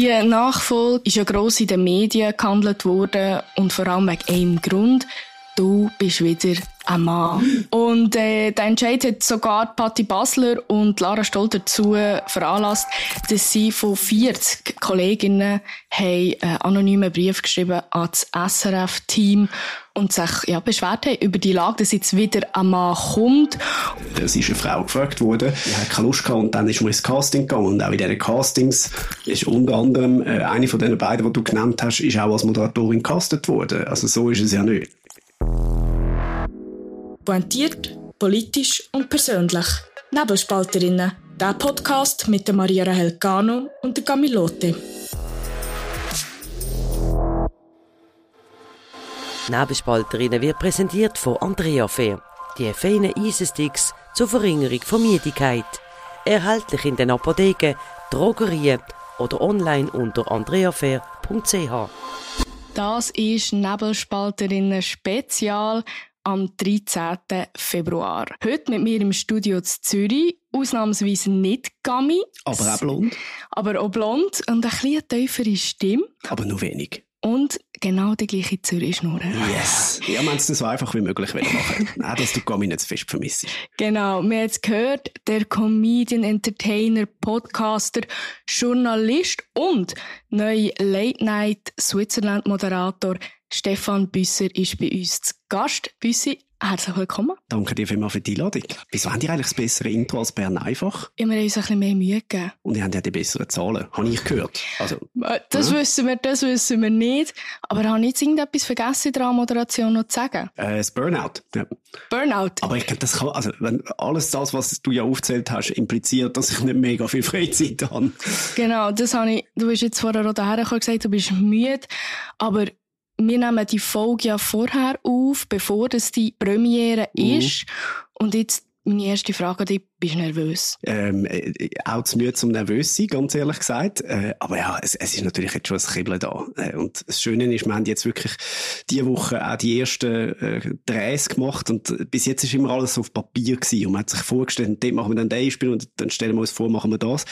Die Nachfolge ist ja gross in den Medien gehandelt worden und vor allem wegen einem Grund. Du bist wieder ein Mann. Und äh, der Entscheid hat sogar Patti Basler und Lara Stoll dazu veranlasst, dass sie von 40 Kolleginnen haben einen anonymen Brief geschrieben an das SRF-Team und sich ja, beschwert haben über die Lage, dass jetzt wieder ein Mann kommt. Es ist eine Frau gefragt worden, die hat keine Lust gehabt und dann ist man ins Casting gegangen und auch in diesen Castings ist unter anderem äh, eine von den beiden, die du genannt hast, ist auch als Moderatorin castet worden. Also so ist es ja nicht. Pointiert, politisch und persönlich. Nebelspalterinnen. Der Podcast mit der Maria Rahel Gano und der Camilote. Nebelspalterinnen wird präsentiert von Andrea Fair. Die feinen Eisensticks zur Verringerung von Müdigkeit. Erhältlich in den Apotheken, Drogerien oder online unter andreafair.ch. Das ist Nebelspalterinnen Spezial am 13. Februar. Heute mit mir im Studio zu Zürich, ausnahmsweise nicht Gami. Aber auch blond. Aber auch blond und ein bisschen tiefere Stimme. Aber nur wenig. Und genau die gleiche Zürich-Schnur. Yes. Ja, man es so einfach wie möglich machen. Auch, dass du Gami nicht zu fest vermisst. Genau. Wir haben es gehört, der Comedian, Entertainer, Podcaster, Journalist und neue Late-Night Switzerland-Moderator Stefan Büsser ist bei uns zu Gast. Büssi, herzlich willkommen. Danke dir vielmals für die Einladung. Wieso haben die eigentlich das bessere Intro als Bern einfach? Ja, wir haben uns ein bisschen mehr Mühe gegeben. Und die haben ja die besseren Zahlen, habe ich gehört. Also, Äh, Das ja. wissen wir, das wissen wir nicht. Aber habe ich jetzt irgendetwas vergessen, in der Moderation noch zu sagen? äh, das Burnout. Ja. Burnout. Aber ich glaube, das kann, also, wenn alles das, was du ja aufgezählt hast, impliziert, dass ich nicht mega viel Freizeit habe. Genau, das habe ich, du hast jetzt vorher auch daher gesagt, du bist müde, aber wir nehmen die Folge ja vorher auf, bevor das die Premiere Mhm. ist. Und jetzt meine erste Frage an dich, bist du nervös? Ähm, äh, auch zu müde zum nervös sein, ganz ehrlich gesagt. Äh, aber ja, es, es ist natürlich jetzt schon ein Kribbeln da. Äh, und das Schöne ist, wir haben jetzt wirklich diese Woche auch die ersten äh, Drehs gemacht und bis jetzt ist immer alles auf Papier gewesen. Und man hat sich vorgestellt, dort machen wir dann das Spiel und dann stellen wir uns vor, machen wir das.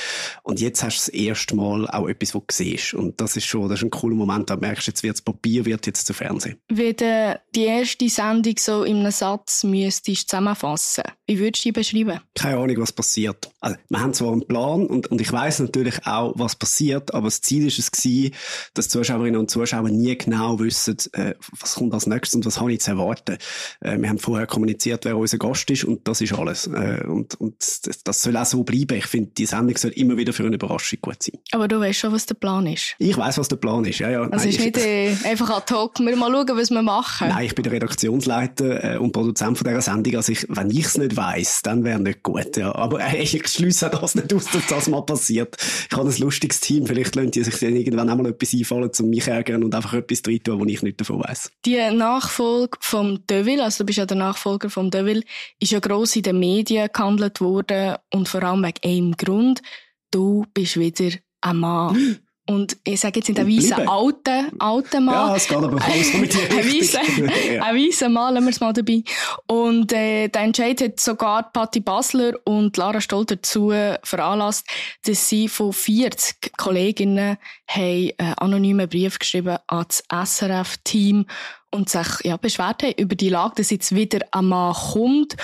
Und jetzt hast du das erste Mal auch etwas, was du siehst. Und das ist schon, das ist ein cooler Moment, da merkst du, jetzt wird das Papier wird jetzt zu Fernsehen. Wie du die erste Sendung so in einem Satz müsstest zusammenfassen, wie würdest du die beschreiben? keine Ahnung, was passiert. Also, wir haben zwar einen Plan und, und ich weiß natürlich auch, was passiert, aber das Ziel ist es gewesen, dass Zuschauerinnen und Zuschauer nie genau wissen, äh, was kommt als nächstes und was habe ich zu erwarten. Äh, wir haben vorher kommuniziert, wer unser Gast ist und das ist alles. Äh, und, und das, das soll auch so bleiben. Ich finde, die Sendung soll immer wieder für eine Überraschung gut sein. Aber du weißt schon, was der Plan ist. Ich weiß, was der Plan ist. Ja, ja. Also Nein, es ist ich- nicht äh, einfach ad hoc, wir mal schauen, was wir machen. Nein, ich bin der Redaktionsleiter äh, und Produzent von dieser Sendung. Also ich, wenn ich es nicht weiss, dann wäre nicht gut. Ja. Aber äh, ich schließe das nicht aus, dass das mal passiert. Ich habe ein lustiges Team. Vielleicht lassen die sich dann irgendwann auch mal etwas einfallen, um mich zu ärgern und einfach etwas drin tun, wo ich nicht davon weiss. Die Nachfolge vom Deville, also du bist ja der Nachfolger vom Deville, ist ja gross in den Medien gehandelt worden und vor allem wegen einem Grund. Du bist wieder ein Mann. Und ich sage jetzt nicht ein weißer Bleiben. alter, alter Mann. Ja, es geht aber voll mit dir ein weißer Mann, lassen wir es mal dabei. Und äh, der Entscheid hat sogar Patti Basler und Lara Stoll dazu veranlasst, dass sie von 40 Kolleginnen haben einen anonymen Brief geschrieben an das SRF-Team und sich ja, beschwert haben über die Lage, dass jetzt wieder ein Mann kommt.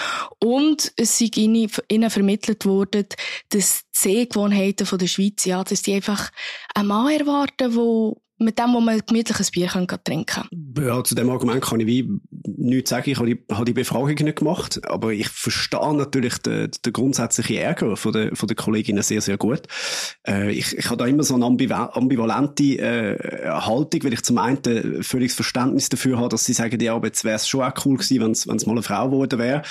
Und es sei ihnen, ihnen vermittelt worden, dass die Sehgewohnheiten der Schweiz, ja, dass die einfach einen Mann erwarten, wo mit dem, wo man gemütlich ein Bier kann trinken kann. Ja, zu dem Argument kann ich wie nichts sagen. Ich habe die, habe die Befragung nicht gemacht, aber ich verstehe natürlich den, den grundsätzlichen Ärger von der, von der Kolleginnen sehr, sehr gut. Äh, ich, ich habe da immer so eine ambiva- ambivalente äh, Haltung, weil ich zum einen völliges Verständnis dafür habe, dass sie sagen, ja, aber jetzt wäre es schon auch cool gewesen, wenn es mal eine Frau geworden wäre.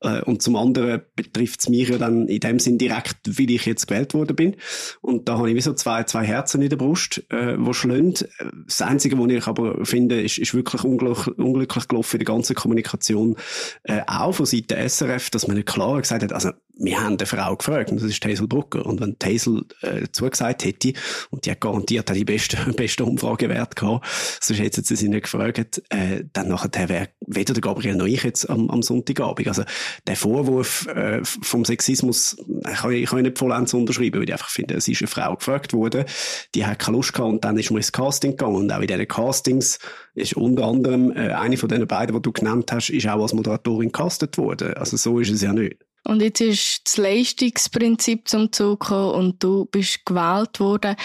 Äh, und zum anderen betrifft es mich ja dann in dem Sinn direkt, weil ich jetzt gewählt worden bin. Und da habe ich wie so zwei, zwei Herzen in der Brust, äh, wo schlönt. Das Einzige, was ich aber finde, ist, ist wirklich unglücklich, unglücklich gelaufen in der ganzen Kommunikation, äh, auch von Seiten SRF, dass man nicht klar gesagt hat, also wir haben eine Frau gefragt, und das ist Hazel Brucker. Und wenn Hazel äh, zugesagt hätte, und die hat garantiert die beste, beste Umfragewert gehabt, sonst hätte sie sie nicht gefragt, äh, dann nachher wäre weder der Gabriel noch ich jetzt am, am Sonntagabend. Also der Vorwurf äh, vom Sexismus kann ich, kann ich nicht vollends unterschreiben, weil ich einfach finde, es ist eine Frau gefragt worden, die hat keine Lust gehabt und dann ist man ins Casting gegangen. Und auch in diesen Castings ist unter anderem äh, eine von den beiden, die du genannt hast, ist auch als Moderatorin castet worden. Also so ist es ja nicht. Und jetzt ist das Leistungsprinzip zum Zug gekommen und du bist gewählt worden.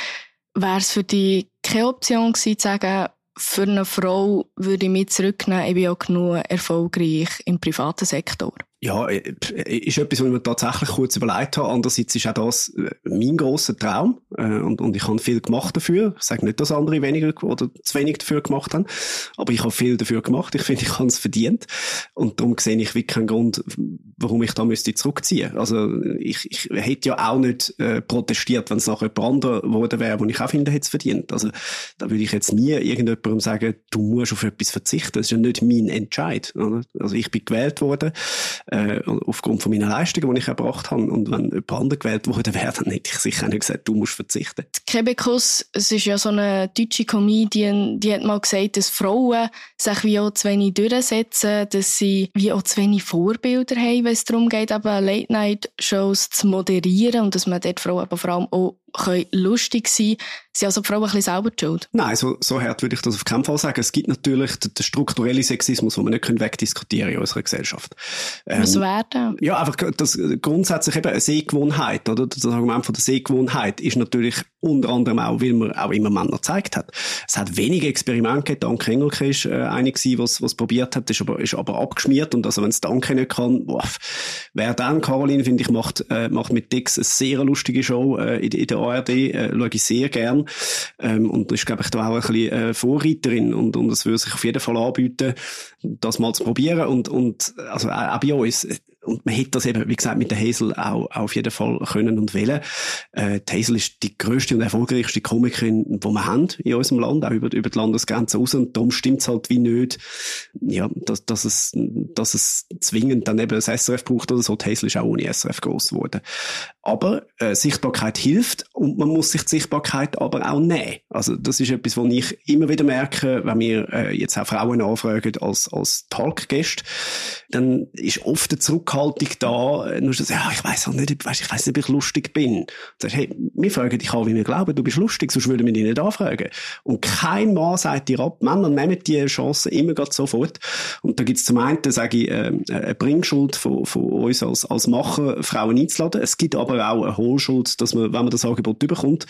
Wäre es für dich keine Option gewesen, zu sagen, für eine Frau würde ich mich zurücknehmen, ich bin auch genug erfolgreich im privaten Sektor? Ja, äh, äh, ist etwas, was ich mir tatsächlich kurz überlegt habe. Andererseits ist auch das äh, mein grosser Traum. Und, und ich habe viel gemacht dafür. Ich sage nicht, dass andere weniger oder zu wenig dafür gemacht haben. Aber ich habe viel dafür gemacht. Ich finde, ich habe es verdient. Und darum sehe ich wirklich keinen Grund, warum ich da müsste zurückziehen. Also, ich, ich hätte ja auch nicht äh, protestiert, wenn es nachher jemand anderer geworden wäre, wo ich auch finde, hätte es verdient. Also, da würde ich jetzt nie irgendjemandem sagen, du musst auf etwas verzichten. Das ist ja nicht mein Entscheid. Oder? Also, ich bin gewählt worden äh, aufgrund von meinen Leistungen, die ich erbracht habe. Und wenn jemand anderes gewählt worden wäre, dann hätte ich sicher nicht gesagt, du musst verzichten. Kebekus, es ist ja so eine deutsche Comedian, die hat mal gesagt, dass Frauen sich wie auch zu wenig durchsetzen, dass sie wie auch zu wenig Vorbilder haben, wenn es darum geht, eben Late-Night-Shows zu moderieren und dass man dort Frauen aber vor allem auch können lustig sein sind also die Frauen ein bisschen selber schuld? Nein, so, so hart würde ich das auf keinen Fall sagen. Es gibt natürlich den, den strukturellen Sexismus, den wir nicht wegdiskutieren können in unserer Gesellschaft. Ähm, Was wäre Ja, einfach das grundsätzlich eben eine Sehgewohnheit, oder? Das Argument von der Sehgewohnheit ist natürlich unter anderem auch, weil man auch immer Männer gezeigt hat. Es hat wenige Experimente gegeben. Danke Engelke ist äh, eine gewesen, was, was probiert hat, ist aber, ist aber abgeschmiert. Und also wenn es Danke nicht kann, boah, wer dann, Caroline, finde ich, macht, äh, macht mit Dix eine sehr lustige Show äh, in, in der ARD, äh, schaue ich sehr gern. Ähm, und ist, glaube ich, da auch ein bisschen äh, Vorreiterin und, und es würde sich auf jeden Fall anbieten, das mal zu probieren und, und also auch bei uns, und man hätte das eben, wie gesagt, mit der Hazel auch, auch auf jeden Fall können und wollen. Äh, die Hazel ist die grösste und erfolgreichste Komikerin, die wir haben in unserem Land, auch über, über die Landesgrenze raus. Und darum stimmt es halt wie nicht, ja, dass, dass, es, dass es zwingend dann eben das SRF braucht oder so. Die Hazel ist auch ohne SRF groß geworden. Aber äh, Sichtbarkeit hilft und man muss sich die Sichtbarkeit aber auch nehmen. Also das ist etwas, was ich immer wieder merke, wenn wir äh, jetzt auch Frauen anfragen als, als Talkgäste, dann ist oft eine Zurückhaltung da, nur so, ja, ich weiß auch nicht, ich weiß, ich weiß nicht, ob ich lustig bin. Sagst, hey, wir fragen dich an, wie wir glauben, du bist lustig, sonst würden wir dich nicht anfragen. Und kein Mann sagt dir ab, Männer nehmen die Chance immer gerade sofort. Und da gibt's zum einen, sage ich, äh, eine Bringschuld von, von uns als, als Macher, Frauen einzuladen. Es gibt aber auch eine Hohlschuld, dass man, wenn man das Angebot bekommt,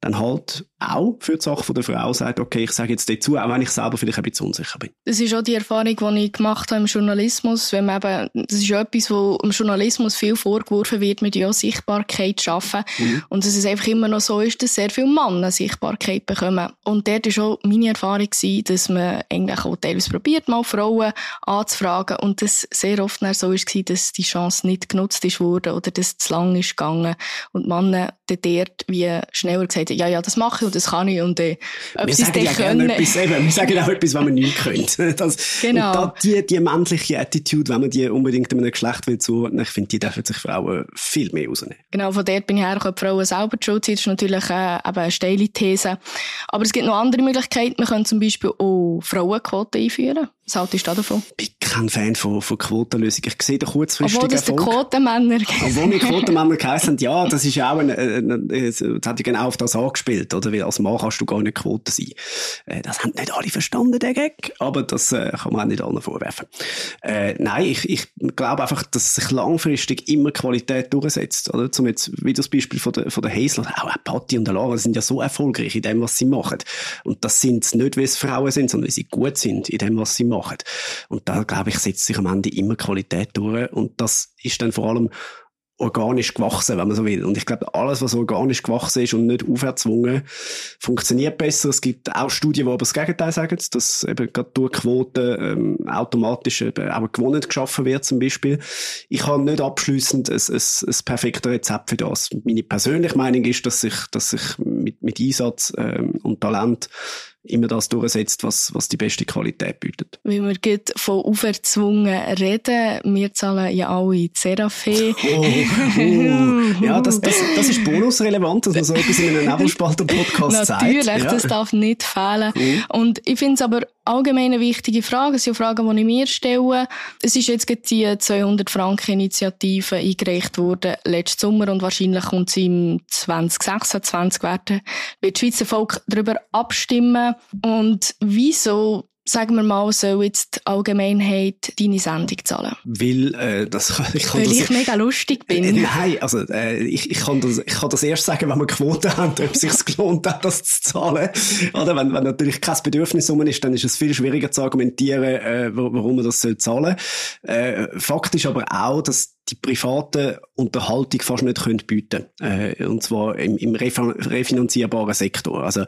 dann halt auch für die Sache der Frau sagt, okay, ich sage jetzt dazu, auch wenn ich selber vielleicht ein bisschen unsicher bin. Das ist auch die Erfahrung, die ich gemacht habe im Journalismus, wenn man eben, das ist etwas, wo im Journalismus viel vorgeworfen wird, mit ja Sichtbarkeit schaffen mhm. und dass es einfach immer noch so ist, dass sehr viele Männer Sichtbarkeit bekommen. Und dort war auch meine Erfahrung, gewesen, dass man eigentlich auch teilweise probiert, mal Frauen anzufragen und das sehr oft so war, dass die Chance nicht genutzt worden oder dass es zu lang ist gegangen und die Männer dort wie schneller gesagt haben, ja, ja, das mache ich und das kann ich und äh, ob wir sagen ja können. Etwas, eben, wir sagen auch etwas, was man nicht können. Das, genau. Und da, die, die männliche Attitude, wenn man die unbedingt einem Geschlecht will zuordnen, ich finde, die dürfen sich Frauen viel mehr rausnehmen. Genau, von dort bin ich her, die Frauen selber die Schuld Das ist natürlich äh, eben eine steile These. Aber es gibt noch andere Möglichkeiten. Man kann zum Beispiel auch Frauenquoten einführen. Was haltest du davon? Bin kein Fan von, von Quotenlösungen. Ich sehe den kurzfristigen Obwohl das Erfolg. Quotenmänner Obwohl die Quotenmänner geheißen ja, das ist ja auch ein, ein, ein, das hat ja genau auf das angespielt, oder? Weil als Mann kannst du gar nicht Quote sein. Äh, das haben nicht alle verstanden, der Gag. Aber das äh, kann man auch nicht allen vorwerfen. Äh, nein, ich, ich glaube einfach, dass sich langfristig immer Qualität durchsetzt, oder? Zum jetzt, wie das Beispiel von der, von der Hazel, auch Patty und der Lara sind ja so erfolgreich in dem, was sie machen. Und das sind nicht, weil es Frauen sind, sondern weil sie gut sind in dem, was sie machen machen. Und da, glaube ich, setzt sich am Ende immer Qualität durch. Und das ist dann vor allem organisch gewachsen, wenn man so will. Und ich glaube, alles, was organisch gewachsen ist und nicht auferzwungen, funktioniert besser. Es gibt auch Studien, die aber das Gegenteil sagen, dass eben gerade durch Quoten ähm, automatisch eben auch gewonnen geschaffen wird, zum Beispiel. Ich habe nicht abschließend ein, ein, ein perfektes Rezept für das. Meine persönliche Meinung ist, dass sich, dass sich mit, mit Einsatz ähm, und Talent immer das durchsetzt, was, was die beste Qualität bietet. Wenn wir geht von auferzwungen reden, wir zahlen ja alle Seraphé. Oh, oh. Ja, das, das, das ist bonusrelevant, dass man so etwas in einem Nebelspalter-Podcast sagt. Natürlich, ja. das darf nicht fehlen. Mhm. Und ich finde es aber allgemein eine wichtige Frage. Es sind Fragen, die ich mir stelle. Es ist jetzt die 200 Franken Initiative eingereicht worden letzten Sommer und wahrscheinlich kommt sie im 2026 werden. Wird das Schweizer Volk darüber abstimmen und wieso sagen wir mal, soll jetzt die Allgemeinheit deine Sendung zahlen? Weil, äh, das, ich kann Weil das, ich mega lustig bin. Äh, nein, also, äh, ich, ich, kann das, ich kann das erst sagen, wenn wir Quoten haben, ob es sich gelohnt hat, das zu zahlen. Oder wenn, wenn natürlich kein Bedürfnis um ist, dann ist es viel schwieriger zu argumentieren, äh, warum man das soll zahlen soll. Äh, Fakt ist aber auch, dass die private Unterhaltung fast nicht können bieten äh, Und zwar im, im refinanzierbaren Sektor. Also,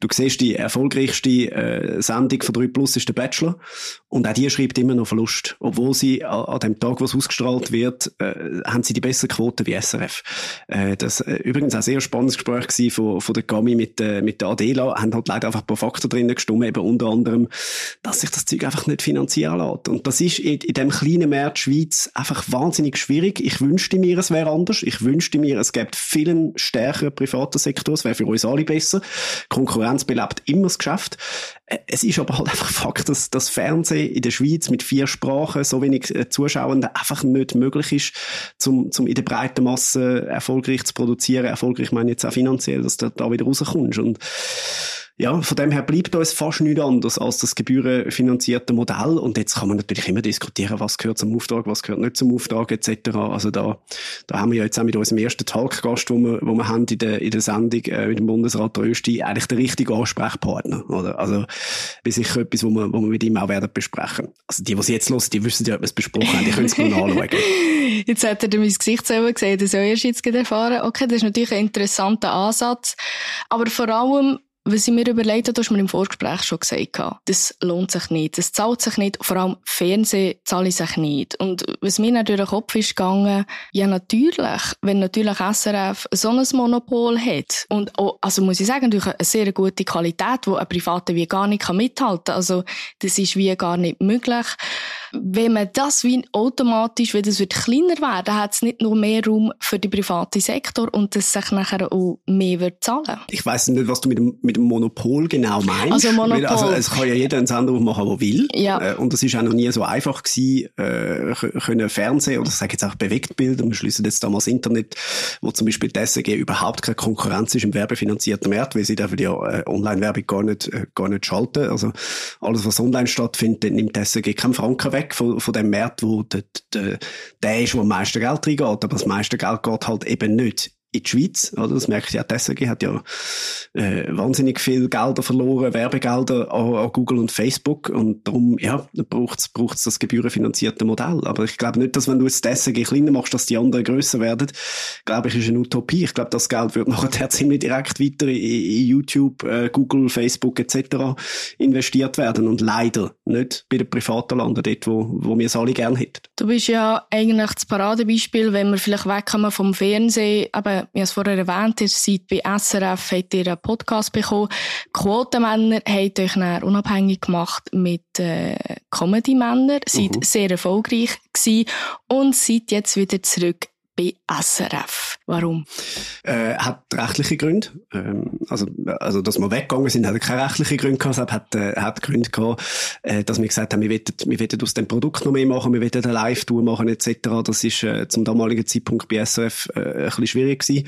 du siehst, die erfolgreichste äh, Sendung von 3 Plus ist der Bachelor. Und auch die schreibt immer noch Verlust. Obwohl sie an, an dem Tag, wo es ausgestrahlt wird, äh, haben sie die bessere Quote wie SRF. Äh, das äh, übrigens auch ein sehr spannendes Gespräch gewesen von, von der Gami mit, äh, mit der Adela. Haben halt leider einfach ein paar Fakten drinnen gestimmt, eben unter anderem, dass sich das Zeug einfach nicht finanzieren lässt. Und das ist in, in dem kleinen Markt Schweiz einfach wahnsinnig schwierig. Ich wünschte mir, es wäre anders. Ich wünschte mir, es gäbe vielen stärkeren privaten Sektor. Es wäre für uns alle besser. Konkurrenz belebt immer das Geschäft. Äh, es ist aber halt einfach Fakt, dass das Fernsehen in der Schweiz mit vier Sprachen so wenig äh, Zuschauern einfach nicht möglich ist, zum, zum in der breiten Masse erfolgreich zu produzieren. Erfolgreich meine ich jetzt auch finanziell, dass du da wieder rauskommst. Und ja, von dem her bleibt uns fast nichts anderes als das gebührenfinanzierte Modell. Und jetzt kann man natürlich immer diskutieren, was gehört zum Auftrag, was gehört nicht zum Auftrag, etc. Also da, da haben wir ja jetzt auch mit unserem ersten Talkgast, wo wir, wo wir haben in der, in der Sendung äh, mit dem Bundesrat Rösti, eigentlich der richtige Ansprechpartner, oder? Also, bis sicher etwas, wo wir, wo wir mit ihm auch werden besprechen. Also die, die jetzt hören, die wissen ja, ob wir es besprochen haben, die können es mal anschauen. Jetzt hat er mein Gesicht selber gesehen, das soll erst jetzt erfahren. Okay, das ist natürlich ein interessanter Ansatz. Aber vor allem, was ich mir überlegt habe, du hast mir im Vorgespräch schon gesagt, das lohnt sich nicht, das zahlt sich nicht, vor allem Fernsehen zahle ich sich nicht. Und was mir dann durch den Kopf ist gegangen, ja natürlich, wenn natürlich SRF so ein Monopol hat und auch, also muss ich sagen, durch eine sehr gute Qualität, wo ein Privater wie gar nicht mithalten kann, also das ist wie gar nicht möglich wenn man das wie automatisch, wenn das wird kleiner werden, hat es nicht nur mehr Raum für den privaten Sektor und das sich nachher auch mehr wird zahlen. Ich weiß nicht, was du mit dem, mit dem Monopol genau meinst. Also Monopol. Also es kann ja jeder einen Sender machen, der will. Ja. Äh, und das ist auch noch nie so einfach gewesen, äh, können Fernsehen oder ich sage jetzt auch Bewegtbilder, wir schließen jetzt damals Internet, wo zum Beispiel die SRG überhaupt keine Konkurrenz ist im werbefinanzierten Markt, weil sie dürfen ja äh, Online-Werbung gar nicht, äh, gar nicht schalten. Also alles, was online stattfindet, nimmt die SRG keinen Franken weg weg von, von dem Markt, wo der, der, der ist, wo am meisten Geld reingeht. Aber das meiste Geld geht halt eben nicht in die Schweiz, oder? Das merkt ja, die SRG hat ja äh, wahnsinnig viel Gelder verloren, Werbegelder an, an Google und Facebook und darum, ja, braucht es das gebührenfinanzierte Modell. Aber ich glaube nicht, dass wenn du jetzt die SRG kleiner machst, dass die anderen grösser werden, glaube ich, ist eine Utopie. Ich glaube, das Geld wird nachher ziemlich direkt weiter in, in YouTube, äh, Google, Facebook etc. investiert werden und leider nicht bei den Privaten landen, dort, wo, wo wir es alle gerne hätten. Du bist ja eigentlich das Paradebeispiel, wenn wir vielleicht wegkommen vom Fernsehen, aber wie ich es vorher erwähnt habe, seit bei SRF habt ihr einen Podcast bekommen. Quotenmänner habt euch dann unabhängig gemacht mit äh, Comedy-Männern, seid mhm. sehr erfolgreich gewesen und seid jetzt wieder zurück bei SRF. Warum? Äh, hat rechtliche Gründe. Ähm, also, also, dass wir weggegangen sind, hat keine rechtliche Gründe gehabt. Es hat, äh, hat Gründe gehabt, äh, dass wir gesagt haben, wir wollen, wir wollen aus dem Produkt noch mehr machen, wir wollen eine Live-Tour machen, etc. Das ist äh, zum damaligen Zeitpunkt bei SRF äh, ein bisschen schwierig gewesen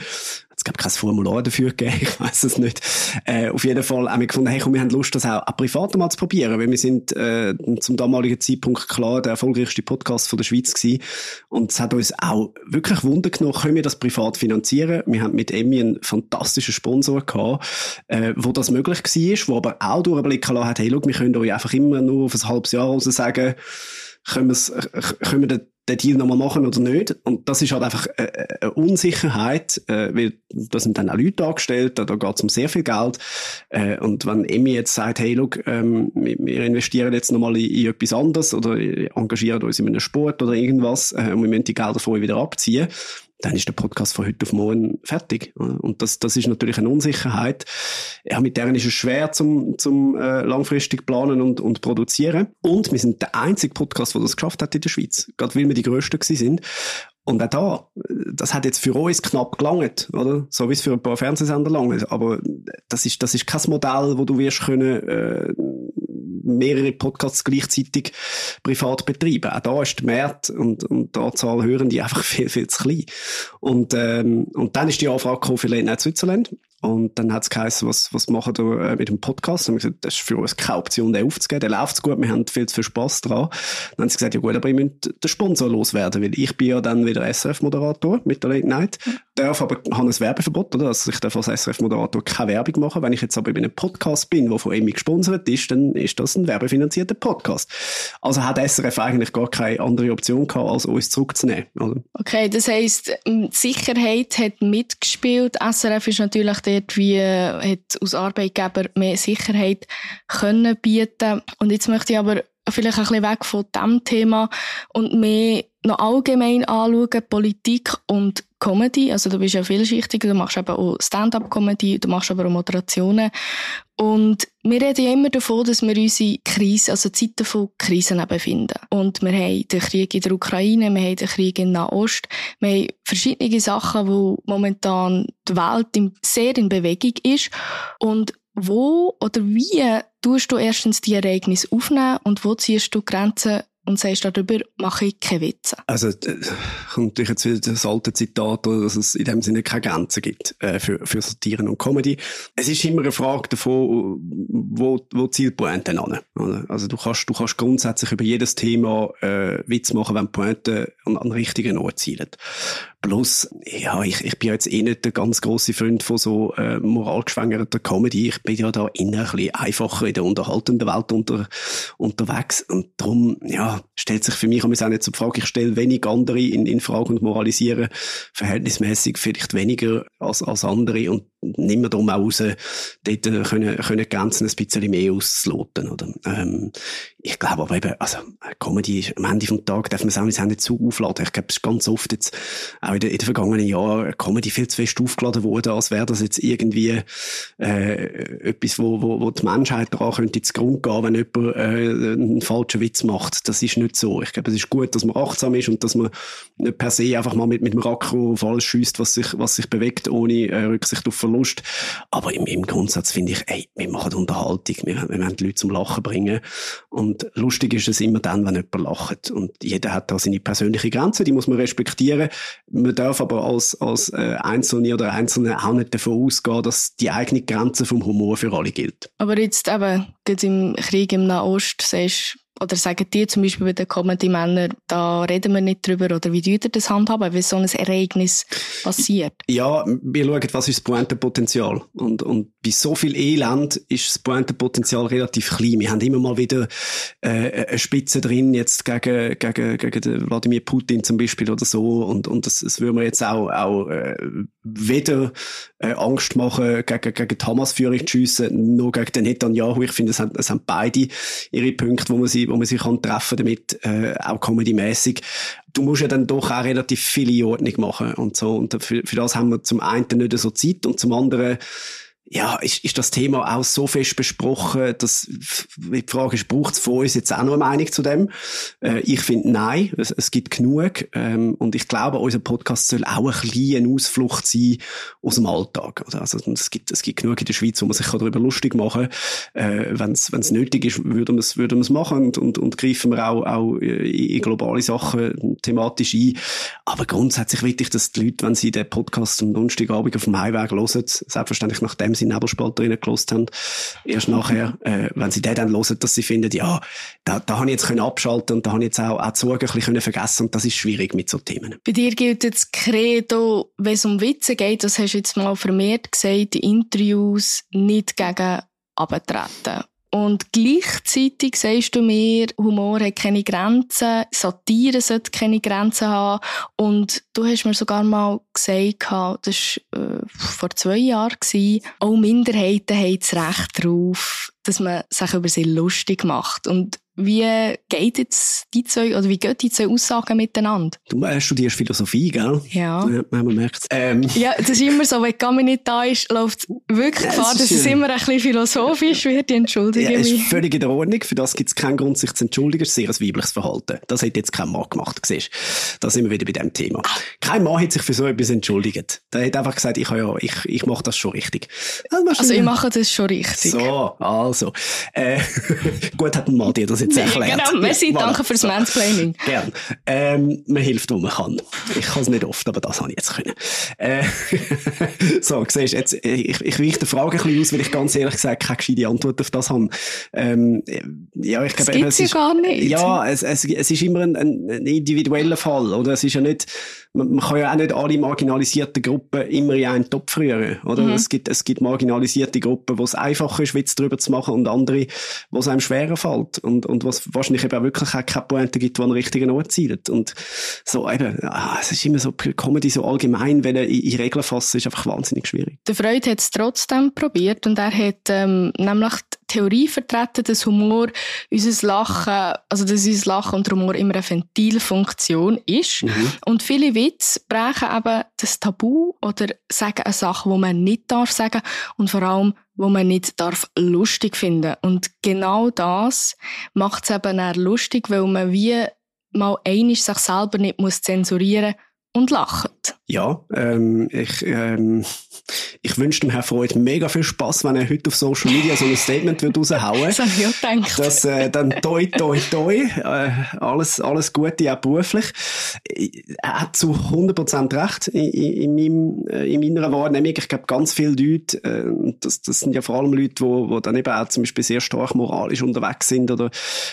gab kein Formular dafür gegeben, ich weiß es nicht. Äh, auf jeden Fall haben wir gefunden, hey, komm, wir haben Lust, das auch, privat mal zu probieren, weil wir sind äh, zum damaligen Zeitpunkt klar der erfolgreichste Podcast von der Schweiz gewesen. Und es hat uns auch wirklich Wunder genommen, können wir das privat finanzieren? Wir haben mit Emmy einen fantastischen Sponsor gehabt, äh, wo das möglich war, wo aber auch durchblicken lassen hat, hey, schau, wir können euch einfach immer nur auf ein halbes Jahr raus sagen, können, können wir den Deal nochmal machen oder nicht. Und das ist halt einfach äh, äh, eine Unsicherheit, äh, weil da sind dann auch Leute angestellt, da, da geht es um sehr viel Geld. Äh, und wenn Emmy jetzt sagt, hey, look, ähm, wir investieren jetzt nochmal in, in etwas anderes oder engagieren uns in einem Sport oder irgendwas äh, und wir müssen die Gelder vorher wieder abziehen, dann ist der Podcast von heute auf morgen fertig. Und das, das ist natürlich eine Unsicherheit. Ja, mit deren ist es schwer zum, zum äh, langfristig planen und, und produzieren. Und wir sind der einzige Podcast, der das geschafft hat in der Schweiz. Gerade weil wir die Größten gewesen sind. Und auch da, das hat jetzt für uns knapp gelangt, oder? So wie es für ein paar Fernsehsender langt. Aber das ist, das ist kein Modell, wo du wirst können, äh, mehrere Podcasts gleichzeitig privat betreiben. Auch da ist der Markt und, und die Anzahl hören die einfach viel, viel zu klein. Und, ähm, und dann ist die Anfrage gekommen für Late Night Switzerland. Und dann hat es geheißen, was, was machen wir äh, mit dem Podcast? Und wir gesagt, das ist für uns keine Option, den aufzugeben. Der läuft gut, wir haben viel zu viel Spass dran. Dann haben sie gesagt, ja gut, aber ich müsst den Sponsor loswerden, weil ich bin ja dann wieder SRF-Moderator mit der Late Night, darf aber, habe ein Werbeverbot, oder? Also ich darf als SRF-Moderator keine Werbung machen. Wenn ich jetzt aber in einem Podcast bin, der von Emmy gesponsert ist, dann ist das ein werbefinanzierter Podcast. Also hat SRF eigentlich gar keine andere Option gehabt, als uns zurückzunehmen, oder? Okay, das heisst, Sicherheit hat mitgespielt. SRF ist natürlich dort wie, hat aus Arbeitgeber mehr Sicherheit können bieten. Und jetzt möchte ich aber vielleicht ein bisschen weg von diesem Thema und mehr noch allgemein anschauen, Politik und Comedy. Also du bist ja vielschichtig, du machst eben auch Stand-up-Comedy, du machst aber auch Moderationen. Und wir reden ja immer davon, dass wir unsere Krise, also Zeiten von Krisen befinden. Und wir haben den Krieg in der Ukraine, wir haben den Krieg in Nahost, wir haben verschiedene Sachen, wo momentan die Welt sehr in Bewegung ist. Und wo oder wie tust du erstens die Ereignisse aufnehmen und wo ziehst du Grenzen und sagst, darüber mache ich keine Witze. Also, kommt natürlich jetzt wieder das alte Zitat, dass es in dem Sinne keine Grenzen gibt äh, für, für Satiren und Comedy. Es ist immer eine Frage davon, wo, wo zielt Pointe an. Also du kannst, du kannst grundsätzlich über jedes Thema äh, Witz machen, wenn Pointe an, an richtigen Ort zielt. Plus, ja, ich, ich bin jetzt eh nicht der ganz grosse Freund von so äh, moralgeschwängerter Comedy. Ich bin ja da innen ein bisschen einfacher in der unterhaltenden Welt unter, unterwegs. Und darum, ja, stellt sich für mich auch nicht zur Frage, ich stelle wenig andere in, in Frage und moralisiere verhältnismäßig vielleicht weniger als, als andere und nimm mir darum auch raus, dort können, können Grenzen ein bisschen mehr auszuloten, oder? Ähm, ich glaube aber eben, also, Comedy ist, am Ende vom Tag darf man es auch nicht zu aufladen. Ich glaube, es ist ganz oft jetzt, auch in den, in den vergangenen Jahren, Comedy viel zu fest aufgeladen worden, als wäre das jetzt irgendwie, äh, etwas, wo, wo, wo die Menschheit daran könnte ins Grund gehen, wenn jemand, äh, einen falschen Witz macht. Das ist nicht so. Ich glaube, es ist gut, dass man achtsam ist und dass man nicht per se einfach mal mit, mit dem Racker alles schießt, was sich, was sich bewegt, ohne äh, Rücksicht auf Verlust. Aber im, im Grundsatz finde ich, ey, wir machen Unterhaltung, wir, wir wollen die Leute zum Lachen bringen. Und lustig ist es immer dann, wenn jemand lacht. Und jeder hat da seine persönliche Grenze, die muss man respektieren. Man darf aber als, als äh, Einzelne oder Einzelne auch nicht davon ausgehen, dass die eigene Grenze vom Humor für alle gilt. Aber jetzt eben, gerade im Krieg im Nahost, sagst oder sagen die zum Beispiel bei den Comedy-Männern, da reden wir nicht drüber, oder wie ihr das handhaben, wenn so ein Ereignis passiert? Ja, wir schauen, was ist das Pointenpotenzial. Und, und bei so viel Elend ist das Pointenpotenzial relativ klein. Wir haben immer mal wieder äh, eine Spitze drin, jetzt gegen, gegen, gegen den Wladimir Putin zum Beispiel oder so. Und, und das, das würden wir jetzt auch, auch äh, weder äh, Angst machen, gegen, gegen die Hamas-Führung zu schiessen, noch gegen den Netanyahu. Ich finde, es haben, haben beide ihre Punkte, wo man sie, wo man sich kann treffen damit, äh, auch comedymäßig. Du musst ja dann doch auch relativ viele Ordnung machen und so. Und für, für das haben wir zum einen nicht so Zeit und zum anderen ja, ist, ist das Thema auch so fest besprochen, dass die Frage ist, braucht es von uns jetzt auch noch eine Meinung zu dem? Äh, ich finde, nein, es, es gibt genug. Ähm, und ich glaube, unser Podcast soll auch ein kleine Ausflucht sein aus dem Alltag. Also es gibt, es gibt genug in der Schweiz, wo man sich darüber lustig machen kann. Äh, Wenn es nötig ist, würden wir es würden wir's machen und, und, und greifen wir auch, auch in globale Sachen thematisch ein. Aber grundsätzlich will ich, dass die Leute, wenn sie den Podcast am Donnerstagabend auf dem Heimweg hören, selbstverständlich nachdem sie Nebelspalter reingelassen haben. Erst nachher, äh, wenn sie den dann hören, dass sie finden, ja, da, da habe ich jetzt können abschalten und da habe ich jetzt auch, auch die Sorgen ein bisschen vergessen und das ist schwierig mit so Themen. Bei dir gilt jetzt Credo, wenn es um Witze geht, das hast du jetzt mal vermehrt gesagt, die Interviews nicht gegen abtreten. Und gleichzeitig sagst du mir, Humor hat keine Grenzen, Satire sollte keine Grenzen haben. Und du hast mir sogar mal gesagt, das war äh, vor zwei Jahren, auch Minderheiten haben das Recht darauf, dass man sich über sie lustig macht. Und Wie geht jetzt die zwei, oder wie gehen die zwei Aussagen miteinander? Du äh, studierst Philosophie, gell? Ja. ja man merkt ähm. Ja, das ist immer so, wenn Gami nicht da ist, läuft wirklich ja, Gefahr, dass es immer ein bisschen philosophisch wird, entschuldige ja, mich. ist völlig in der Ordnung, für das gibt es keinen Grund, sich zu entschuldigen, das ist sehr ein weibliches Verhalten. Das hat jetzt kein Mann gemacht, siehst Da sind wir wieder bei dem Thema. Kein Mann hat sich für so etwas entschuldigt. Der hat einfach gesagt, ich, ja, ich, ich mache das schon richtig. Also, also ich mache das schon richtig. So, also. Äh, gut hat ein Mann dir das jetzt erklärt. Genau, merci, ja, danke fürs Mansplaining. Gern. Ähm, man hilft, wo man kann. Ich kann es nicht oft, aber das habe ich jetzt können. Äh, so, siehst jetzt, ich, ich weiche die Frage ein bisschen aus, weil ich ganz ehrlich gesagt keine gescheite Antwort auf das habe. Ähm, ja, ich glaube, das es ja gar nicht. Ja, es, es, es ist immer ein, ein individueller Fall, oder? Es ist ja nicht, man, man kann ja auch nicht alle marginalisierten Gruppen immer in einen Topf rühren, oder? Mhm. Es gibt, es gibt marginalisierte Gruppen, wo es einfacher ist, Witz darüber zu machen und andere, wo es einem schwerer fällt und, und was wahrscheinlich eben auch wirklich auch keine Pointe gibt, die an den richtigen Ort zielt. Und so eben, ah, es ist immer so, Comedy so allgemein, wenn er in, in Regeln fassen, ist einfach wahnsinnig schwierig. Der Freud hat es trotzdem probiert und er hat ähm, nämlich Theorie vertreten, dass Humor unser Lachen, also dass unser Lachen und Humor immer eine Ventilfunktion ist. Mhm. Und viele Witze brechen eben das Tabu oder sagen eine Sache, wo man nicht darf sagen und vor allem, wo man nicht darf lustig finden. Und genau das macht es eben auch lustig, weil man wie mal einig sich selber nicht muss zensurieren und lachen. Ja, ähm, ich, ähm, ich wünsche dem Herrn Freud mega viel Spaß, wenn er heute auf Social Media so ein Statement wird raushauen Das habe ich auch. Dass, äh, dann toi, toi, toi, äh, alles, alles Gute, auch beruflich. Er hat zu 100% recht in, in, meinem, äh, in meiner Wahrnehmung. Ich glaube, ganz viele Leute, äh, das, das sind ja vor allem Leute, wo, wo dann eben auch zum Beispiel sehr stark moralisch unterwegs sind oder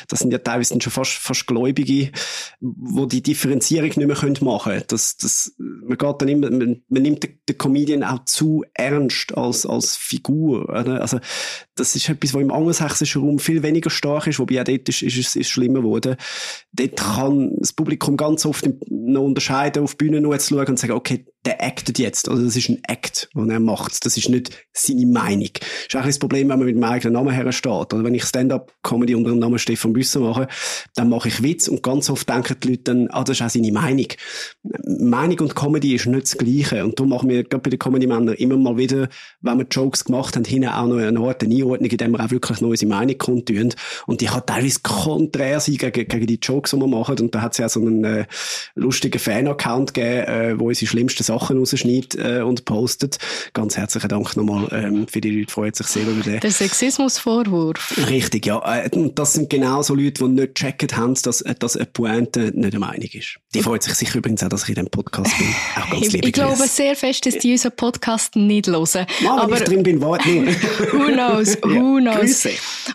das sind ja teilweise schon fast, fast Gläubige, wo die Differenzierung nicht mehr machen können. Das, das, man geht dann immer, man, man nimmt den, den Comedian auch zu ernst als, als Figur. Oder? Also, das ist etwas, was im angelsächsischen Raum viel weniger stark ist, wobei auch dort ist, ist es ist schlimmer geworden. Dort kann das Publikum ganz oft noch unterscheiden, auf die Bühne noch zu schauen und sagen, okay, der actet jetzt. Also das ist ein Act, den er macht. Das ist nicht seine Meinung. Das ist auch das Problem, wenn man mit dem eigenen Namen hersteht. Oder wenn ich Stand-up-Comedy unter dem Namen Stefan Büsser mache, dann mache ich Witz und ganz oft denken die Leute dann, ah, das ist auch seine Meinung. Meinung und Comedy ist nicht das Gleiche. Und darum machen wir gerade bei den Comedy-Männern immer mal wieder, wenn wir Jokes gemacht haben, hinten auch noch eine Art Einordnung, in der wir auch wirklich noch unsere Meinung kundtun. Und die kann teilweise konträr sein gegen, gegen die Jokes, die wir machen. Und da hat es ja so einen äh, lustigen Fan-Account gegeben, äh, wo unsere schlimmsten Sachen rausschneidet äh, und postet. Ganz herzlichen Dank nochmal ähm, für die Leute, freut sich sehr über den. Der Sexismusvorwurf. Richtig, ja. Äh, das sind genau so Leute, die nicht gecheckt haben, dass, äh, dass eine Pointe nicht eine Meinung ist. Die freut sich sicher übrigens auch, dass ich in diesem Podcast bin. Auch ganz liebe Ich glaube sehr fest, dass die unseren Podcast nicht hören. Ja, aber ich drin bin, warte nur. who knows, who ja, knows.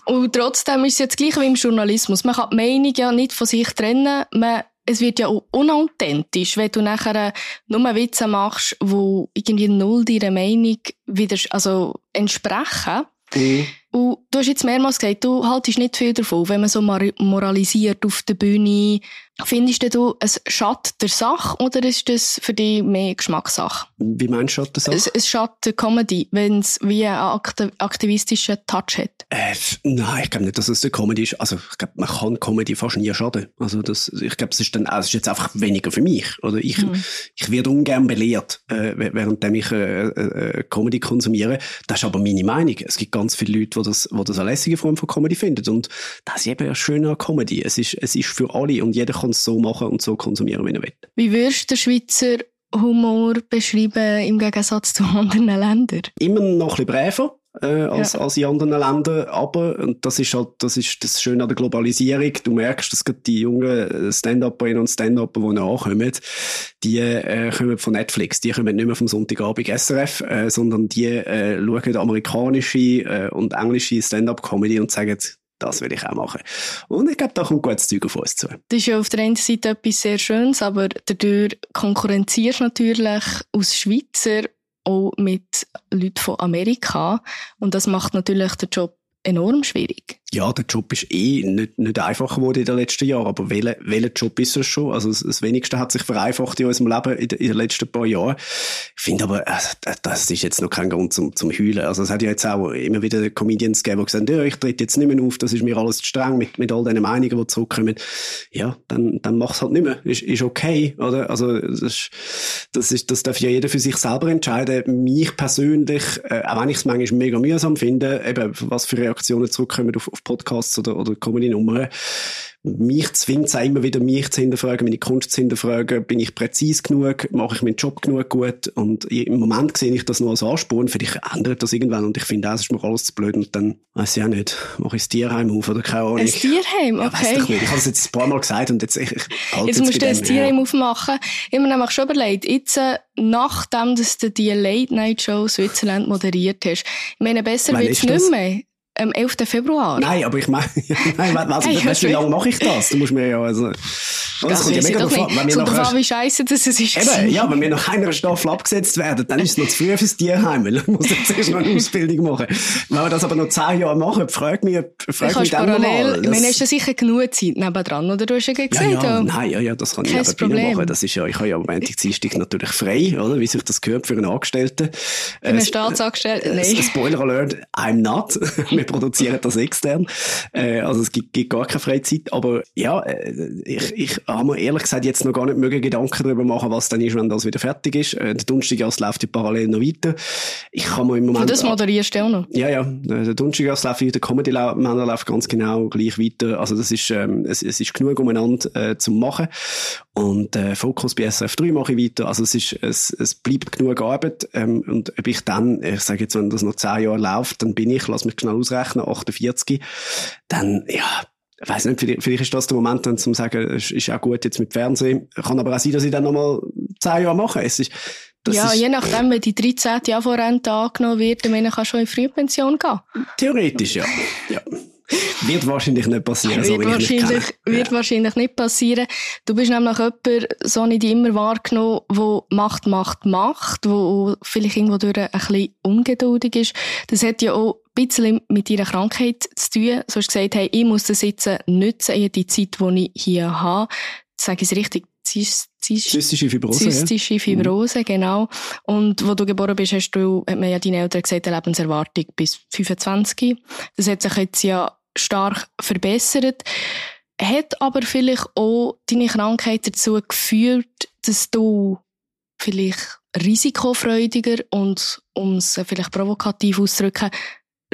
Und trotzdem ist es jetzt gleich wie im Journalismus. Man kann die Meinung ja nicht von sich trennen. Man es wird ja auch unauthentisch, wenn du nachher nur Witze machst, wo irgendwie null deiner Meinung wieder, also entsprechen. Mhm. Und du hast jetzt mehrmals gesagt, du haltest nicht viel davon, wenn man so moralisiert auf der Bühne. Findest du, es schadet der Sache oder ist das für dich mehr Geschmackssache? Wie meinst du, schadet der Sache? Es, es schadet der Comedy, wenn es wie einen aktivistischen Touch hat. Äh, nein, ich glaube nicht, dass es der Comedy ist. Also, ich glaube, man kann Comedy fast nie schaden. Also, das, ich glaube, es ist dann, es ist jetzt einfach weniger für mich. Oder ich, mhm. ich werde ungern belehrt, äh, während ich äh, äh, Comedy konsumiere. Das ist aber meine Meinung. Es gibt ganz viele Leute, die das, die das eine lässige Form von Comedy finden. Und das ist eben schön an Comedy. Es ist, es ist für alle und jeder kann kann es so machen und so konsumieren, wie er will. Wie würdest du den Schweizer Humor beschreiben im Gegensatz zu anderen Ländern? Immer noch ein bisschen bräver. Äh, als, ja. als in anderen Ländern. Aber, und das ist halt, das ist das Schöne an der Globalisierung. Du merkst, dass gerade die jungen Stand-Upperinnen und Stand-Upper, die nachkommen, die, äh, kommen von Netflix. Die kommen nicht mehr vom Sonntagabend SRF, äh, sondern die, äh, schauen amerikanische, äh, und englische Stand-Up-Comedy und sagen, das will ich auch machen. Und ich glaube, da kommt gutes Zeug auf uns zu. Das ist ja auf der einen Seite etwas sehr Schönes, aber dadurch konkurrenzierst du natürlich aus Schweizer auch mit Leuten von Amerika. Und das macht natürlich den Job enorm schwierig. Ja, der Job ist eh nicht, nicht einfacher geworden in den letzten Jahren, aber welcher, welcher Job ist es schon? Also das, Wenigste hat sich vereinfacht in unserem Leben in, den letzten paar Jahren. Ich finde aber, äh, das ist jetzt noch kein Grund zum, zum Heulen. Also es hat ja jetzt auch immer wieder Comedians gegeben, die gesagt haben, ja, ich trete jetzt nicht mehr auf, das ist mir alles zu streng mit, mit all den Meinungen, die zurückkommen. Ja, dann, dann mach's halt nicht mehr. Ist, ist okay, oder? Also das, das, ist, das darf ja jeder für sich selber entscheiden. Mich persönlich, äh, auch wenn ich es manchmal mega mühsam finde, eben, was für Reaktionen zurückkommen auf, auf Podcasts oder, oder Comedy-Nummern, mich zwingt es auch immer wieder, mich zu hinterfragen, meine Kunst zu hinterfragen. Bin ich präzise genug? Mache ich meinen Job genug gut? Und im Moment sehe ich das nur als Ansporn. Vielleicht ändert das irgendwann und ich finde, das ist mir alles zu blöd. Und dann weiß ich auch nicht, mache ich das Tierheim auf oder keine Ahnung. Ein Tierheim? Okay. Ja, ich, ich habe es jetzt ein paar Mal gesagt und jetzt, ich, ich halte Jetzt musst du ein Tierheim ja. aufmachen. Ich habe mir nämlich schon überlegt, jetzt, äh, nachdem du die Late-Night-Show Switzerland moderiert hast, ich meine, besser wird es nicht mehr am 11. Februar. Nein, aber ich meine, nein, also, hey, weißt, wie lange mache ich das? Du musst mir ja, also, das, das kommt ja mega an. Wenn wir wie scheiße das ist. Eben, ja, wenn wir nach einer Staffel abgesetzt werden, dann ist es noch zu früh fürs Tierheim, weil ich muss jetzt erst noch eine Ausbildung machen. Wenn wir das aber noch zehn Jahre machen, frag mich, frag mich dann parallel, Ich meine, hast du sicher genug Zeit nebendran, oder? Du hast ja gesagt, ja, ja, nein, ja, ja, das kann Kein ich nebenbei machen. Das ist ja, ich habe ja am Montag, Dienstag natürlich frei, oder? Wie sich das gehört für einen Angestellten. Für einen Staatsangestellten? Nein. Spoiler Alert, I'm not. produzieren das extern. Äh, also es gibt, gibt gar keine Freizeit. Aber ja, äh, ich, ich habe mir ehrlich gesagt jetzt noch gar nicht mögen Gedanken darüber machen, was dann ist, wenn das wieder fertig ist. Äh, der Donnerstag läuft ja parallel noch weiter. Ich kann mir im Moment... Und das moderierst du auch noch? Ja, ja. Der Donnerstag läuft weiter, Comedy Männer läuft ganz genau gleich weiter. Also das ist, ähm, es, es ist genug umeinander äh, zum machen. Und äh, Fokus bei SF3 mache ich weiter. Also es ist, es, es bleibt genug Arbeit. Ähm, und ob ich dann, ich sage jetzt, wenn das noch zehn Jahre läuft, dann bin ich, lass mich schnell ausrechnen, 48, dann, ja, ich weiss nicht, vielleicht, vielleicht ist das der Moment dann zum sagen, es ist auch gut jetzt mit Fernsehen. Kann aber auch sein, dass ich dann nochmal zehn Jahre mache. Es ist, ja, ist, je nachdem, wenn die 13. Jahr vor Rente angenommen wird, dann kann schon in Frühpension gehen. Theoretisch, ja. ja. Wird wahrscheinlich nicht passieren. Wird, so wahrscheinlich, wird ja. wahrscheinlich nicht passieren. Du bist nämlich jemand, so nicht immer wahrgenommen, wo Macht, Macht, Macht, wo vielleicht irgendwo durch ein bisschen ungeduldig ist. Das hat ja auch ein bisschen mit ihrer Krankheit zu tun. So hast du gesagt, hey, ich muss das jetzt nutzen, in die Zeit, die ich hier habe. Sage ich es richtig? Zystische Fibrose. Zystische ja. Fibrose, genau. Und wo du geboren bist, hast du, hat man ja deine Eltern gesagt, eine Lebenserwartung bis 25. Das hat sich jetzt ja stark verbessert. Hat aber vielleicht auch deine Krankheit dazu geführt, dass du vielleicht risikofreudiger und, um es vielleicht provokativ auszudrücken,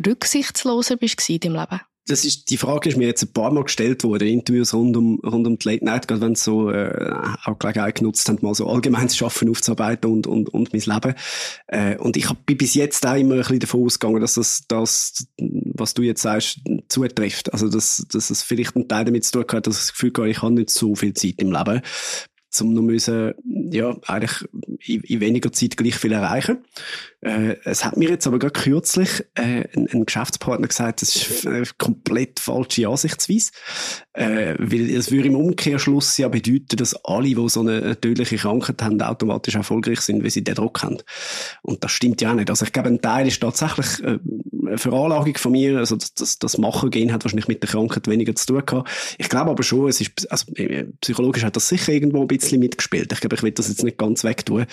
rücksichtsloser bist deinem Leben? Das ist, die Frage ist mir jetzt ein paar Mal gestellt worden, Interviews rund um, rund um die Late Night, gerade wenn sie so, äh, auch Gelegenheit genutzt haben, mal so allgemeines Schaffen aufzuarbeiten und, und, und mein Leben. Äh, und ich bin bis jetzt auch immer ein bisschen davon ausgegangen, dass das, das, was du jetzt sagst, zutrifft. Also, dass, dass es vielleicht einen Teil damit zu tun hat, dass ich das Gefühl habe, ich habe nicht so viel Zeit im Leben um noch müssen, ja, eigentlich in, in weniger Zeit gleich viel erreichen. Äh, es hat mir jetzt aber gerade kürzlich äh, ein, ein, Geschäftspartner gesagt, das ist eine komplett falsche Ansichtsweise. Äh, weil es würde im Umkehrschluss ja bedeuten, dass alle, die so eine tödliche Krankheit haben, automatisch erfolgreich sind, weil sie den Druck haben. Und das stimmt ja auch nicht. Also ich glaube, ein Teil ist tatsächlich äh, eine Veranlagung von mir. Also das, das, das Machen-Gehen hat wahrscheinlich mit der Krankheit weniger zu tun gehabt. Ich glaube aber schon, es ist, also äh, psychologisch hat das sicher irgendwo ein bisschen mitgespielt. Ich glaube, ich will das jetzt nicht ganz wegtun.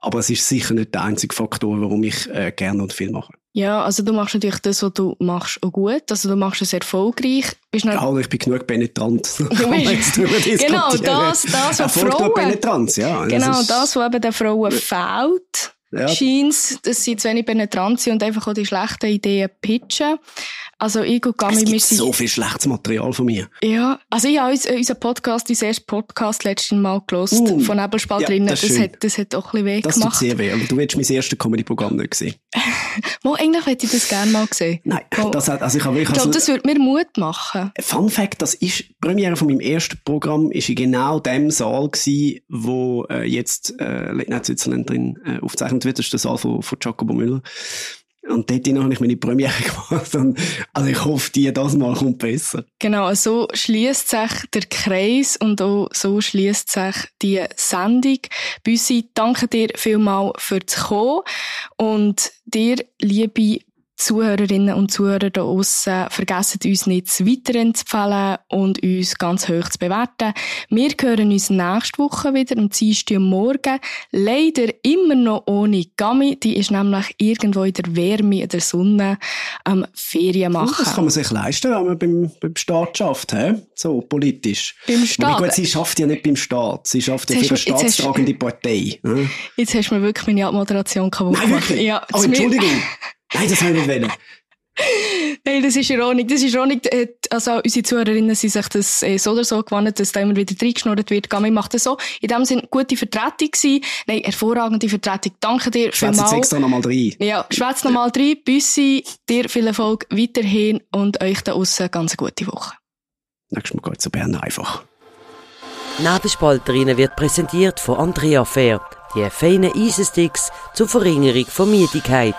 Aber es ist sicher nicht der einzige Faktor, warum ich äh, gerne und viel mache. Ja, also du machst natürlich das, was du machst, auch gut. Also du machst es erfolgreich. Bist ja, ich bin genug penetrant. genau, das, das, was Frauen... Penetranz, ja. Genau, das, das, was eben den Frauen fehlt, ja. scheint, dass sie zu wenig penetrant sind und einfach auch die schlechten Ideen pitchen. Also ich und Gami, es gibt so viel schlechtes Material von mir. Ja, also ich habe unseren Podcast, unseren ersten Podcast letztes Mal gelost uh, von Nebelspalterinnen. Ja, das, das, hat, das hat auch ein bisschen weh das gemacht. Das tut sehr weh, aber du hättest mein erstes Comedy-Programm nicht gesehen. Mal, eigentlich hätte ich das gerne mal gesehen. Nein, das hat, also ich habe Ich glaube, das würde mir Mut machen. Fun Fact, das ist, die Premiere von meinem ersten Programm ist in genau dem Saal gewesen, wo äh, jetzt äh, Late Night Switzerland drin äh, aufgezeichnet Das ist der Saal von, Jacobo Müller. Und dort habe ich meine Premiere gemacht. Und, also ich hoffe, die das Mal kommt besser. Genau, so schließt sich der Kreis und auch so schließt sich die Sendung. Büssi, danke dir vielmal fürs Kommen und dir, liebe Zuhörerinnen und Zuhörer da draussen, vergessen uns nicht zu weiterempfehlen und uns ganz hoch zu bewerten. Wir hören uns nächste Woche wieder am Dienstag Morgen. Leider immer noch ohne Gami. Die ist nämlich irgendwo in der Wärme, in der Sonne am Ferien machen. Das kann man sich leisten, wenn man beim, beim Staat schafft, he? so politisch. Beim Staat? Gut, sie schafft ja nicht beim Staat, sie schafft ja für eine staatstragende Partei. He? Jetzt hast du mir wirklich meine Abmoderation kaputt gemacht. Nein, wirklich? Ja, oh, Entschuldigung. Nein, das habe ich nicht. Nein, das ist ironisch. Das ist ironisch. Äh, also, unsere Zuhörerinnen sind sich das äh, so oder so gewohnt, dass da immer wieder reingeschnurrt wird. Gami macht das so. In dem Sinne, gute Vertretung gewesen. Nein, hervorragende Vertretung. Danke dir Schwätz jetzt extra nochmal rein. Ja, schwätz nochmal rein. Büssi, dir viel Erfolg weiterhin und euch da aussen ganz eine gute Woche. Nächstes Mal geht es zu Bern einfach. Nebelspalterinnen wird präsentiert von Andrea Fair. Die feinen Eisensticks zur Verringerung von Müdigkeit.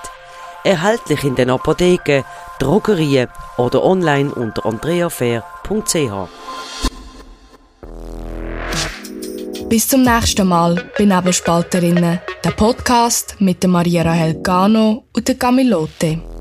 Erhältlich in den Apotheken, Drogerien oder online unter andreafair.ch. Bis zum nächsten Mal bei Nebelspalterinnen, der Podcast mit Maria Rahel Gano und der Camilote.